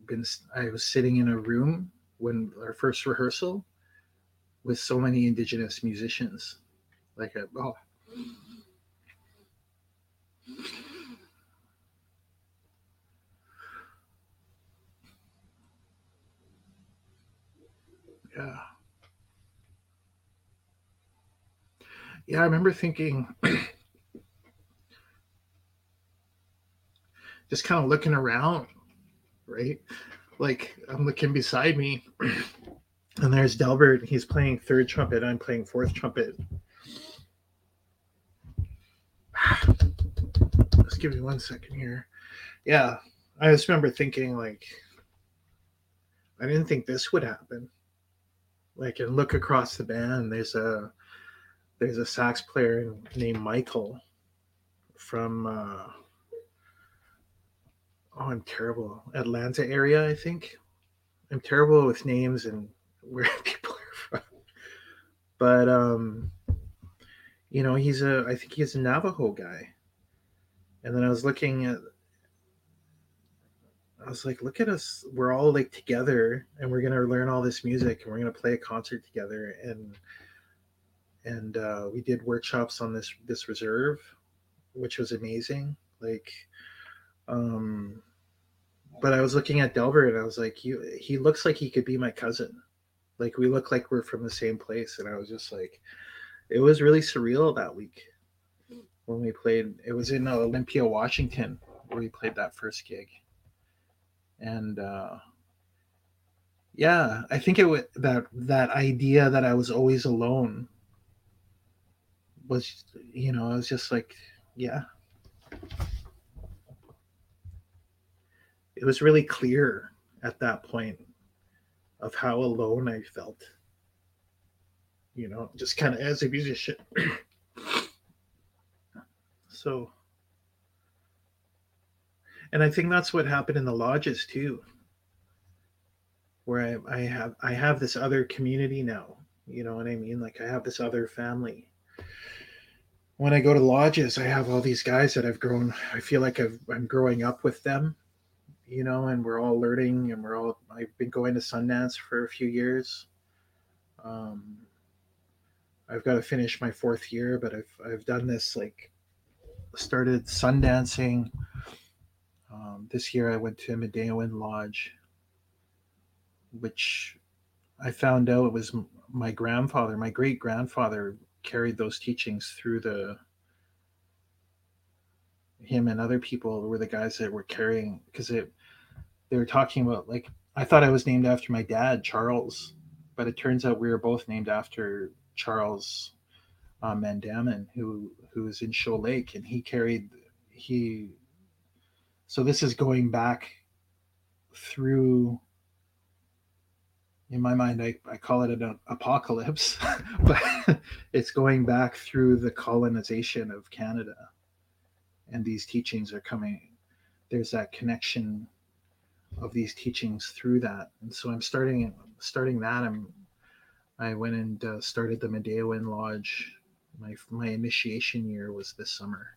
been i was sitting in a room when our first rehearsal with so many indigenous musicians. Like a, oh yeah yeah, I remember thinking, just kind of looking around, right? Like I'm looking beside me, and there's Delbert. And he's playing third trumpet. I'm playing fourth trumpet. Just give me one second here. Yeah, I just remember thinking like, I didn't think this would happen. Like, and look across the band. There's a there's a sax player named Michael from uh, oh I'm terrible Atlanta area I think I'm terrible with names and where people are from but um you know he's a I think he's a Navajo guy and then I was looking at I was like look at us we're all like together and we're gonna learn all this music and we're gonna play a concert together and and uh, we did workshops on this this reserve, which was amazing. Like, um, but I was looking at Delbert and I was like, you, he looks like he could be my cousin. Like we look like we're from the same place, and I was just like, it was really surreal that week when we played. It was in Olympia, Washington, where we played that first gig, and. uh yeah, I think it was that that idea that I was always alone was you know i was just like yeah it was really clear at that point of how alone i felt you know just kind of as a musician so and i think that's what happened in the lodges too where I, I have i have this other community now you know what i mean like i have this other family when I go to lodges, I have all these guys that I've grown. I feel like I've, I'm growing up with them, you know, and we're all learning, and we're all. I've been going to Sundance for a few years. Um, I've got to finish my fourth year, but I've I've done this like started Sundancing. Um, this year, I went to Midewiwin Lodge, which I found out it was my grandfather, my great grandfather carried those teachings through the him and other people were the guys that were carrying because it they were talking about like I thought I was named after my dad Charles, but it turns out we were both named after Charles uh, Mandamin, who who was in Shoal Lake, and he carried he. So this is going back through in my mind, I, I call it an apocalypse, but it's going back through the colonization of Canada. And these teachings are coming, there's that connection of these teachings through that. And so I'm starting starting that. I'm I went and uh, started the Midewiwin Lodge. My my initiation year was this summer,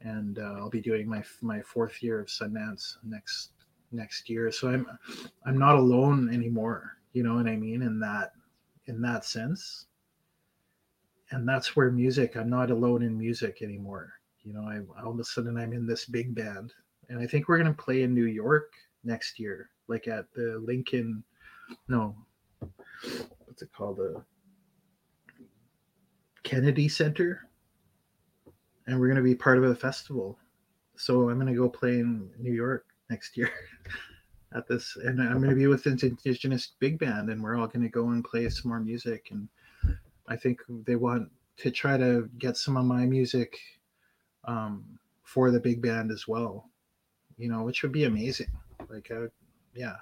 and uh, I'll be doing my my fourth year of Sundance next next year. So I'm I'm not alone anymore. You know what I mean? In that in that sense. And that's where music, I'm not alone in music anymore. You know, I all of a sudden I'm in this big band. And I think we're gonna play in New York next year, like at the Lincoln no what's it called? The Kennedy Center. And we're gonna be part of a festival. So I'm gonna go play in New York next year at this and i'm going to be with an indigenous big band and we're all going to go and play some more music and i think they want to try to get some of my music um, for the big band as well you know which would be amazing like uh, yeah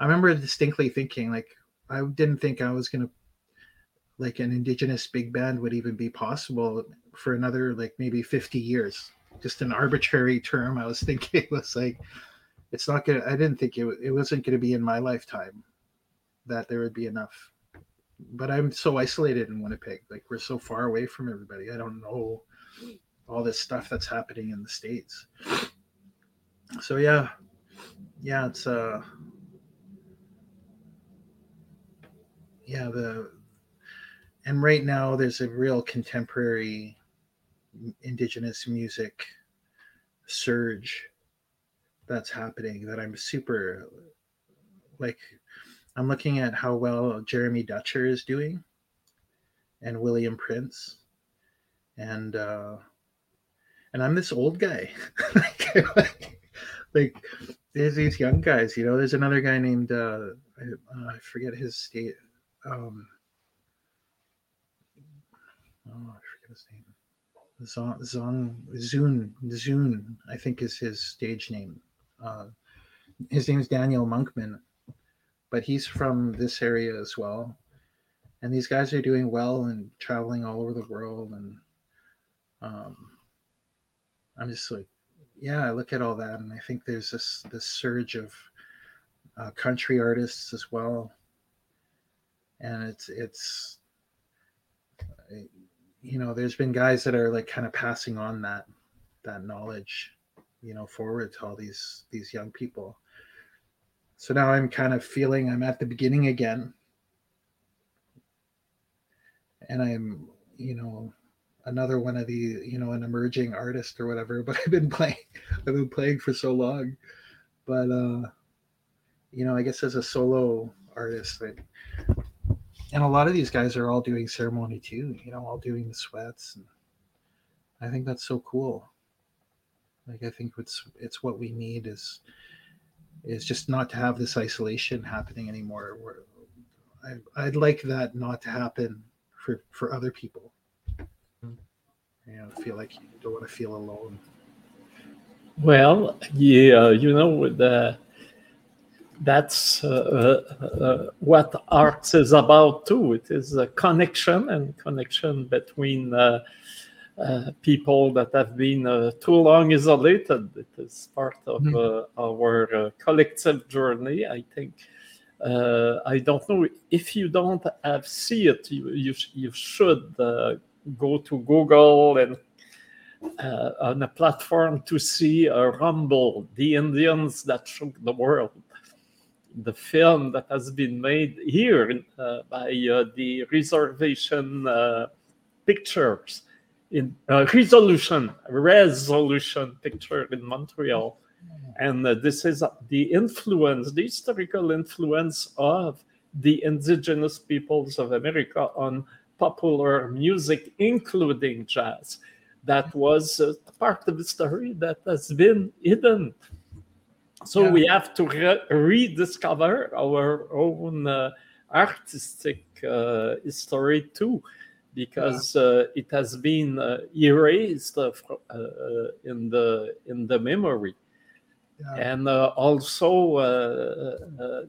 i remember distinctly thinking like i didn't think i was going to like an indigenous big band would even be possible for another like maybe 50 years just an arbitrary term i was thinking was like it's not gonna. I didn't think it it wasn't gonna be in my lifetime that there would be enough. But I'm so isolated in Winnipeg. Like we're so far away from everybody. I don't know all this stuff that's happening in the states. So yeah, yeah, it's uh, yeah the and right now there's a real contemporary indigenous music surge that's happening that I'm super like I'm looking at how well Jeremy Dutcher is doing and William Prince and uh, and I'm this old guy. like, there's these young guys, you know. There's another guy named uh, I, uh, I forget his state. Um, oh, I forget his name. Zong, Zong Zun Zun, I think is his stage name. Uh, his name is Daniel Monkman, but he's from this area as well. And these guys are doing well and traveling all over the world. And um, I'm just like, yeah, I look at all that, and I think there's this this surge of uh, country artists as well. And it's it's you know, there's been guys that are like kind of passing on that that knowledge, you know, forward to all these these young people. So now I'm kind of feeling I'm at the beginning again. And I'm, you know, another one of the, you know, an emerging artist or whatever, but I've been playing I've been playing for so long. But uh you know, I guess as a solo artist, like and a lot of these guys are all doing ceremony too you know all doing the sweats. And i think that's so cool. Like i think it's it's what we need is is just not to have this isolation happening anymore. Where I, i'd like that not to happen for for other people. Hmm. you know feel like you don't want to feel alone. Well yeah you know with the that's uh, uh, uh, what art is about too. It is a connection and connection between uh, uh people that have been uh, too long isolated. It is part of mm. our collective journey. I think. I don't know if you don't have see it. You you, you should go to Google and on a platform to see a rumble, the Indians that shook the world the film that has been made here uh, by uh, the reservation uh, pictures in Rezolution Rezolution picture in montreal. And this is the influence the historical influence of the indigenous peoples of america on popular music including jazz. That was part of the story that has been hidden so yeah. we have to re- rediscover our own uh, artistic uh, history too because yeah. uh, it has been uh, erased uh, uh, in the in the memory yeah. and also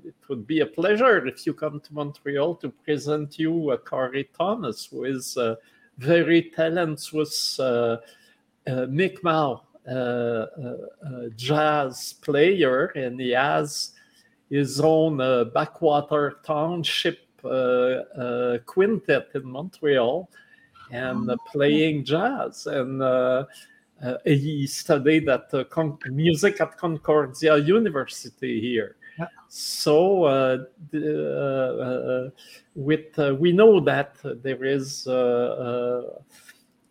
it would be a pleasure if you come to montreal to present you uh, corey thomas who is a very talentless uh, Mi'kmaq jazz player, and he has his own uh, backwater township uh, uh, quintet in Montreal and playing jazz. And he studied at Con- music at Concordia University here. Yeah. So, uh, uh, with uh, we know that there is uh,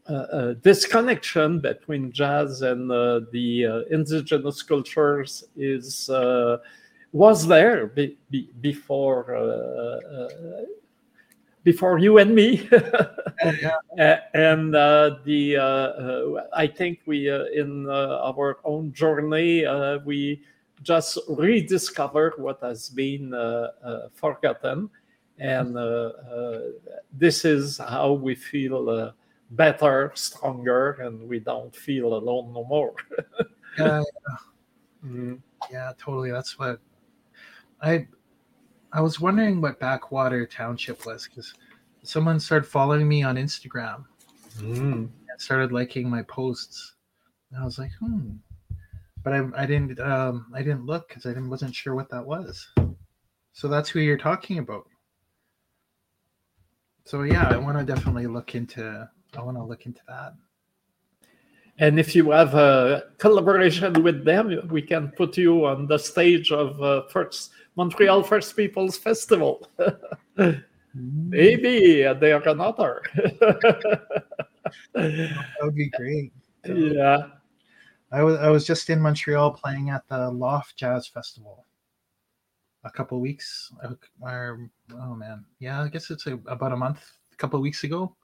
Uh, uh, this connection between jazz and uh, the uh, indigenous cultures is uh, was there be, be, before before you and me. yeah. and uh, the uh, uh, I think we in our own journey we just rediscover what has been forgotten, and this is how we feel better, stronger, and we don't feel alone no more. yeah, yeah. Mm-hmm. yeah, totally. That's what I I was wondering what Backwater Township was because someone started following me on Instagram mm. and started liking my posts. And I was like, hmm. But I, I didn't um, I didn't look because I didn't, wasn't sure what that was. So that's who you're talking about. So yeah, I want to definitely look into I want to look into that. And if you have a collaboration with them, we can put you on the stage of uh, first Montreal First Peoples Festival. Maybe they are another. that would be great. Yeah. I was I was just in Montreal playing at the Loft Jazz Festival a couple weeks. Or, oh man, yeah, I guess it's a, about a month, a couple weeks ago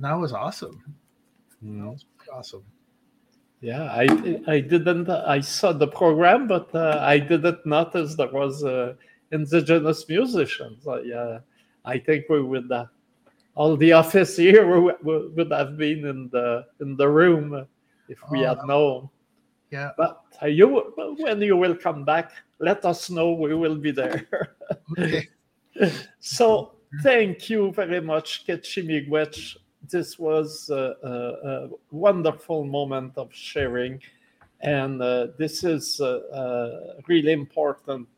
that was awesome. Mm. That was awesome. Yeah, I I didn't. I saw the program, but uh, I didn't notice there was uh, indigenous musicians. Uh, I think we would. Uh, all the office here would, would have been in the in the room if we oh, had known. Yeah. But uh, you, when you will come back, let us know. We will be there. okay. so thank you very much, Ketchi Miigwech this was a, a, a, wonderful moment of sharing. And uh, this is uh, uh really important.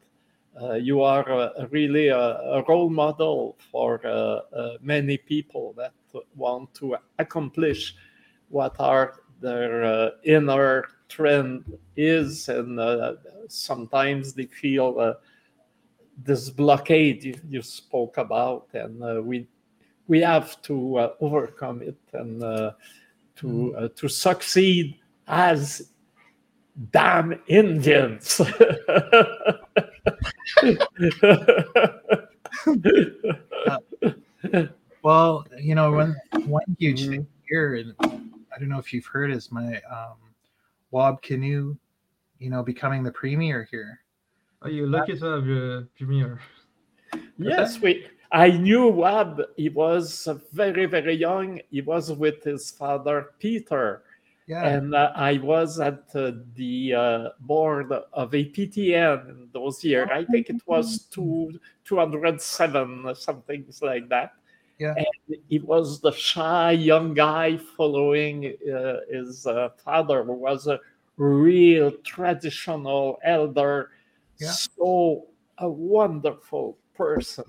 Uh, you are uh, really a, role model for many people that want to accomplish what are their inner trend is. And sometimes they feel this blockade you, you, spoke about. And we we have to uh, overcome it and uh, to mm. uh, to succeed as damn Indians. well, you know, one one huge thing mm-hmm. here, and I don't know if you've heard, is my um, Wab Kinew, you know, becoming the premier here. Are you lucky to have your premier? Yes, we I knew Wab. He was very, very young. He was with his father, Peter. Yeah. And uh, I was at uh, the uh, board of APTN in those years. I think it was two, 207, something like that. Yeah. And he was the shy young guy following uh, his uh, father, who was a real traditional elder. Yeah. So a wonderful person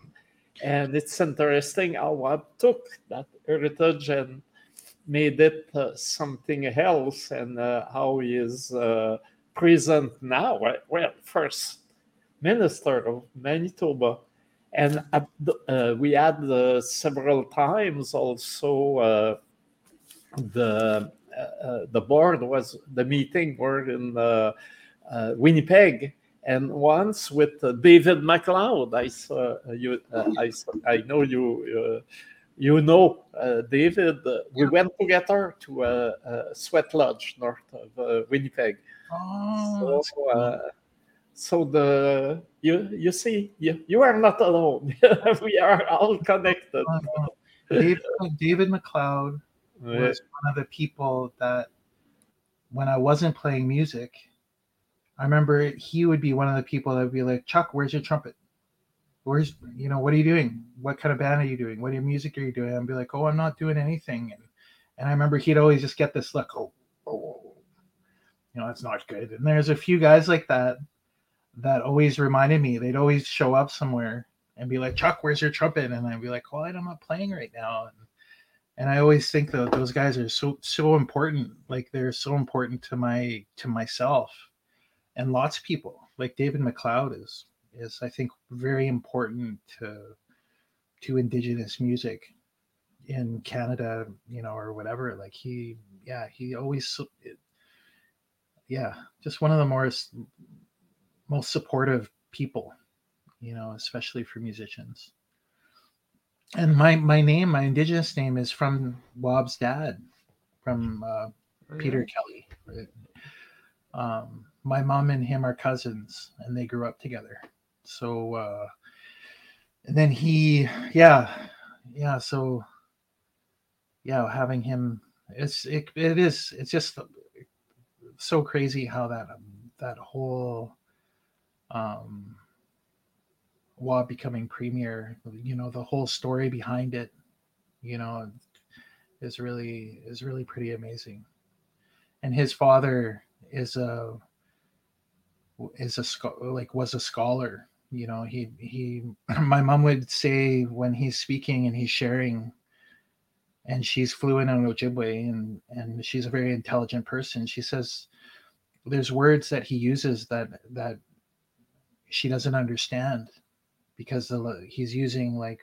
and it's interesting how Wab took that heritage and made it uh, something else, and uh, how he is uh, present now. Well, first minister of Manitoba, and uh, we had uh, several times also uh, the the board was the meeting were in Winnipeg and once with uh, David McLeod, I saw uh, you. Uh, I I know you. you know David. we went together to a, sweat lodge north of Winnipeg. Oh, so, so the you you see you, you are not alone we are all connected uh, david, david mcleod was one of the people that when i wasn't playing music I remember he would be one of the people that would be like, Chuck, where's your trumpet? Where's, you know, what are you doing? What kind of band are you doing? What music are you doing? I'd be like, oh, I'm not doing anything. And, and I remember he'd always just get this look, oh oh, oh, oh, you know, that's not good. And there's a few guys like that that always reminded me. They'd always show up somewhere and be like, Chuck, where's your trumpet? And I'd be like, well, I'm not playing right now. And, and I always think that those guys are so so important. Like they're so important to my to myself and lots of people like David McLeod is is I think very important to to indigenous music in Canada, you know, or whatever. Like he, yeah, he always, yeah, just one of the more most supportive people, you know, especially for musicians. And my my name, my indigenous name, is from Wab's dad, from uh, oh, Peter Kelly. Right? Um, my mom and him are cousins and they grew up together. So uh and then he yeah, yeah, so yeah, having him it's it, it is it's just so crazy how that that whole um Wab becoming premier, you know, the whole story behind it, you know, is really is really pretty amazing. And his father is a is a like was a scholar you know he he my mom would say when he's speaking and he's sharing and she's fluent in ojibwe and and she's a very intelligent person she says there's words that he uses that that she doesn't understand because the, he's using like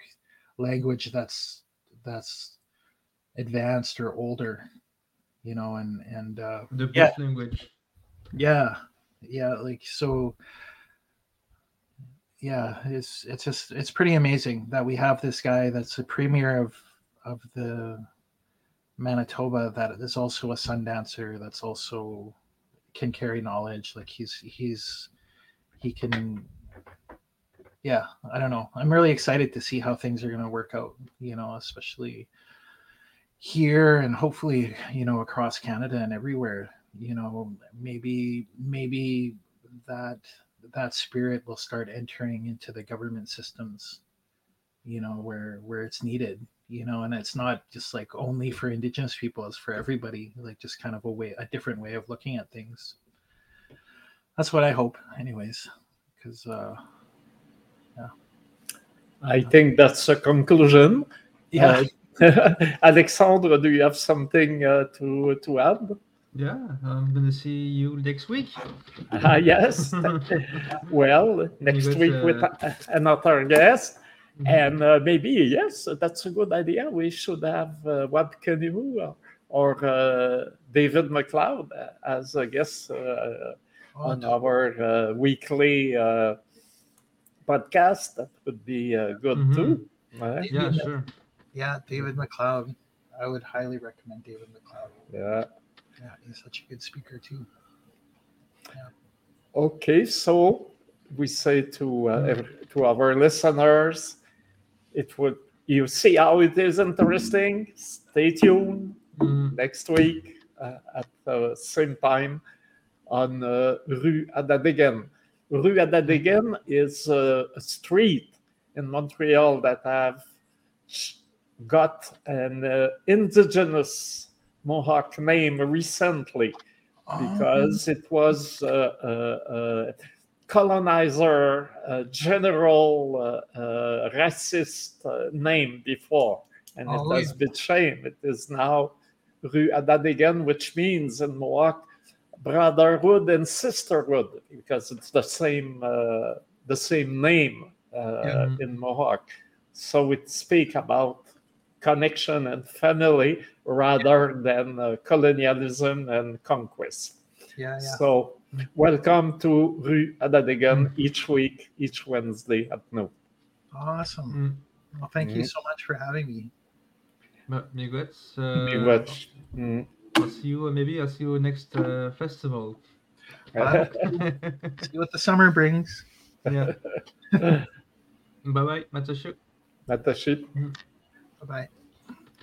language that's that's advanced or older you know and and uh the yeah. language yeah yeah like so yeah it's it's just it's pretty amazing that we have this guy that's a premier of of the Manitoba that is also a sun dancer. That's also can carry knowledge. Like he's he's he can. Yeah, I don't know. I'm really excited to see how things are going to work out. You know, especially here and hopefully you know across Canada and everywhere. You know, maybe maybe that that spirit will start entering into the government systems you know where where it's needed you know and it's not just like only for indigenous people it's for everybody like just kind of a way a different way of looking at things. That's what i hope anyways because uh yeah. I think that's a conclusion. Yeah. Uh, alexandre do you have something uh, to to add yeah, I'm gonna see you next week. Uh, yes. well, next week uh... with another guest. Mm-hmm. And uh, maybe, yes, that's a good idea. We should have uh, Wab Kinew or, or uh, David McLeod as a guest uh, oh, on our uh, weekly uh, podcast. That would be good mm-hmm. too. Right? Yeah, sure. Yeah, David McLeod. I would highly recommend David McLeod. Yeah. Yeah, he's such a good speaker too. Yeah. Okay, so we say to uh, to our listeners, it would you see how it is interesting. Stay tuned mm. next week uh, at the same time on uh, Rue Atateken. Rue Atateken is uh, a street in Montreal that have got an uh, indigenous Mohawk name recently because oh. it was uh, uh, uh, colonizer, general racist name before, and oh, it has yeah. been changed. It is now Rue Atateken, which means in Mohawk brotherhood and sisterhood because it's the same uh, the same name uh, yeah. in Mohawk. So it speak about connection and family rather than uh, colonialism and conquest. Yeah, yeah. So, welcome to Rue Atateken mm. each week, each Wednesday at noon. Awesome. Mm. Well, thank mm. you so much for having me. Miigwech. Uh, mm. I'll see you. Maybe I'll see you next uh, festival. Uh, see what the summer brings. Yeah. bye bye, Matashuk. Matashuk. Bye bye.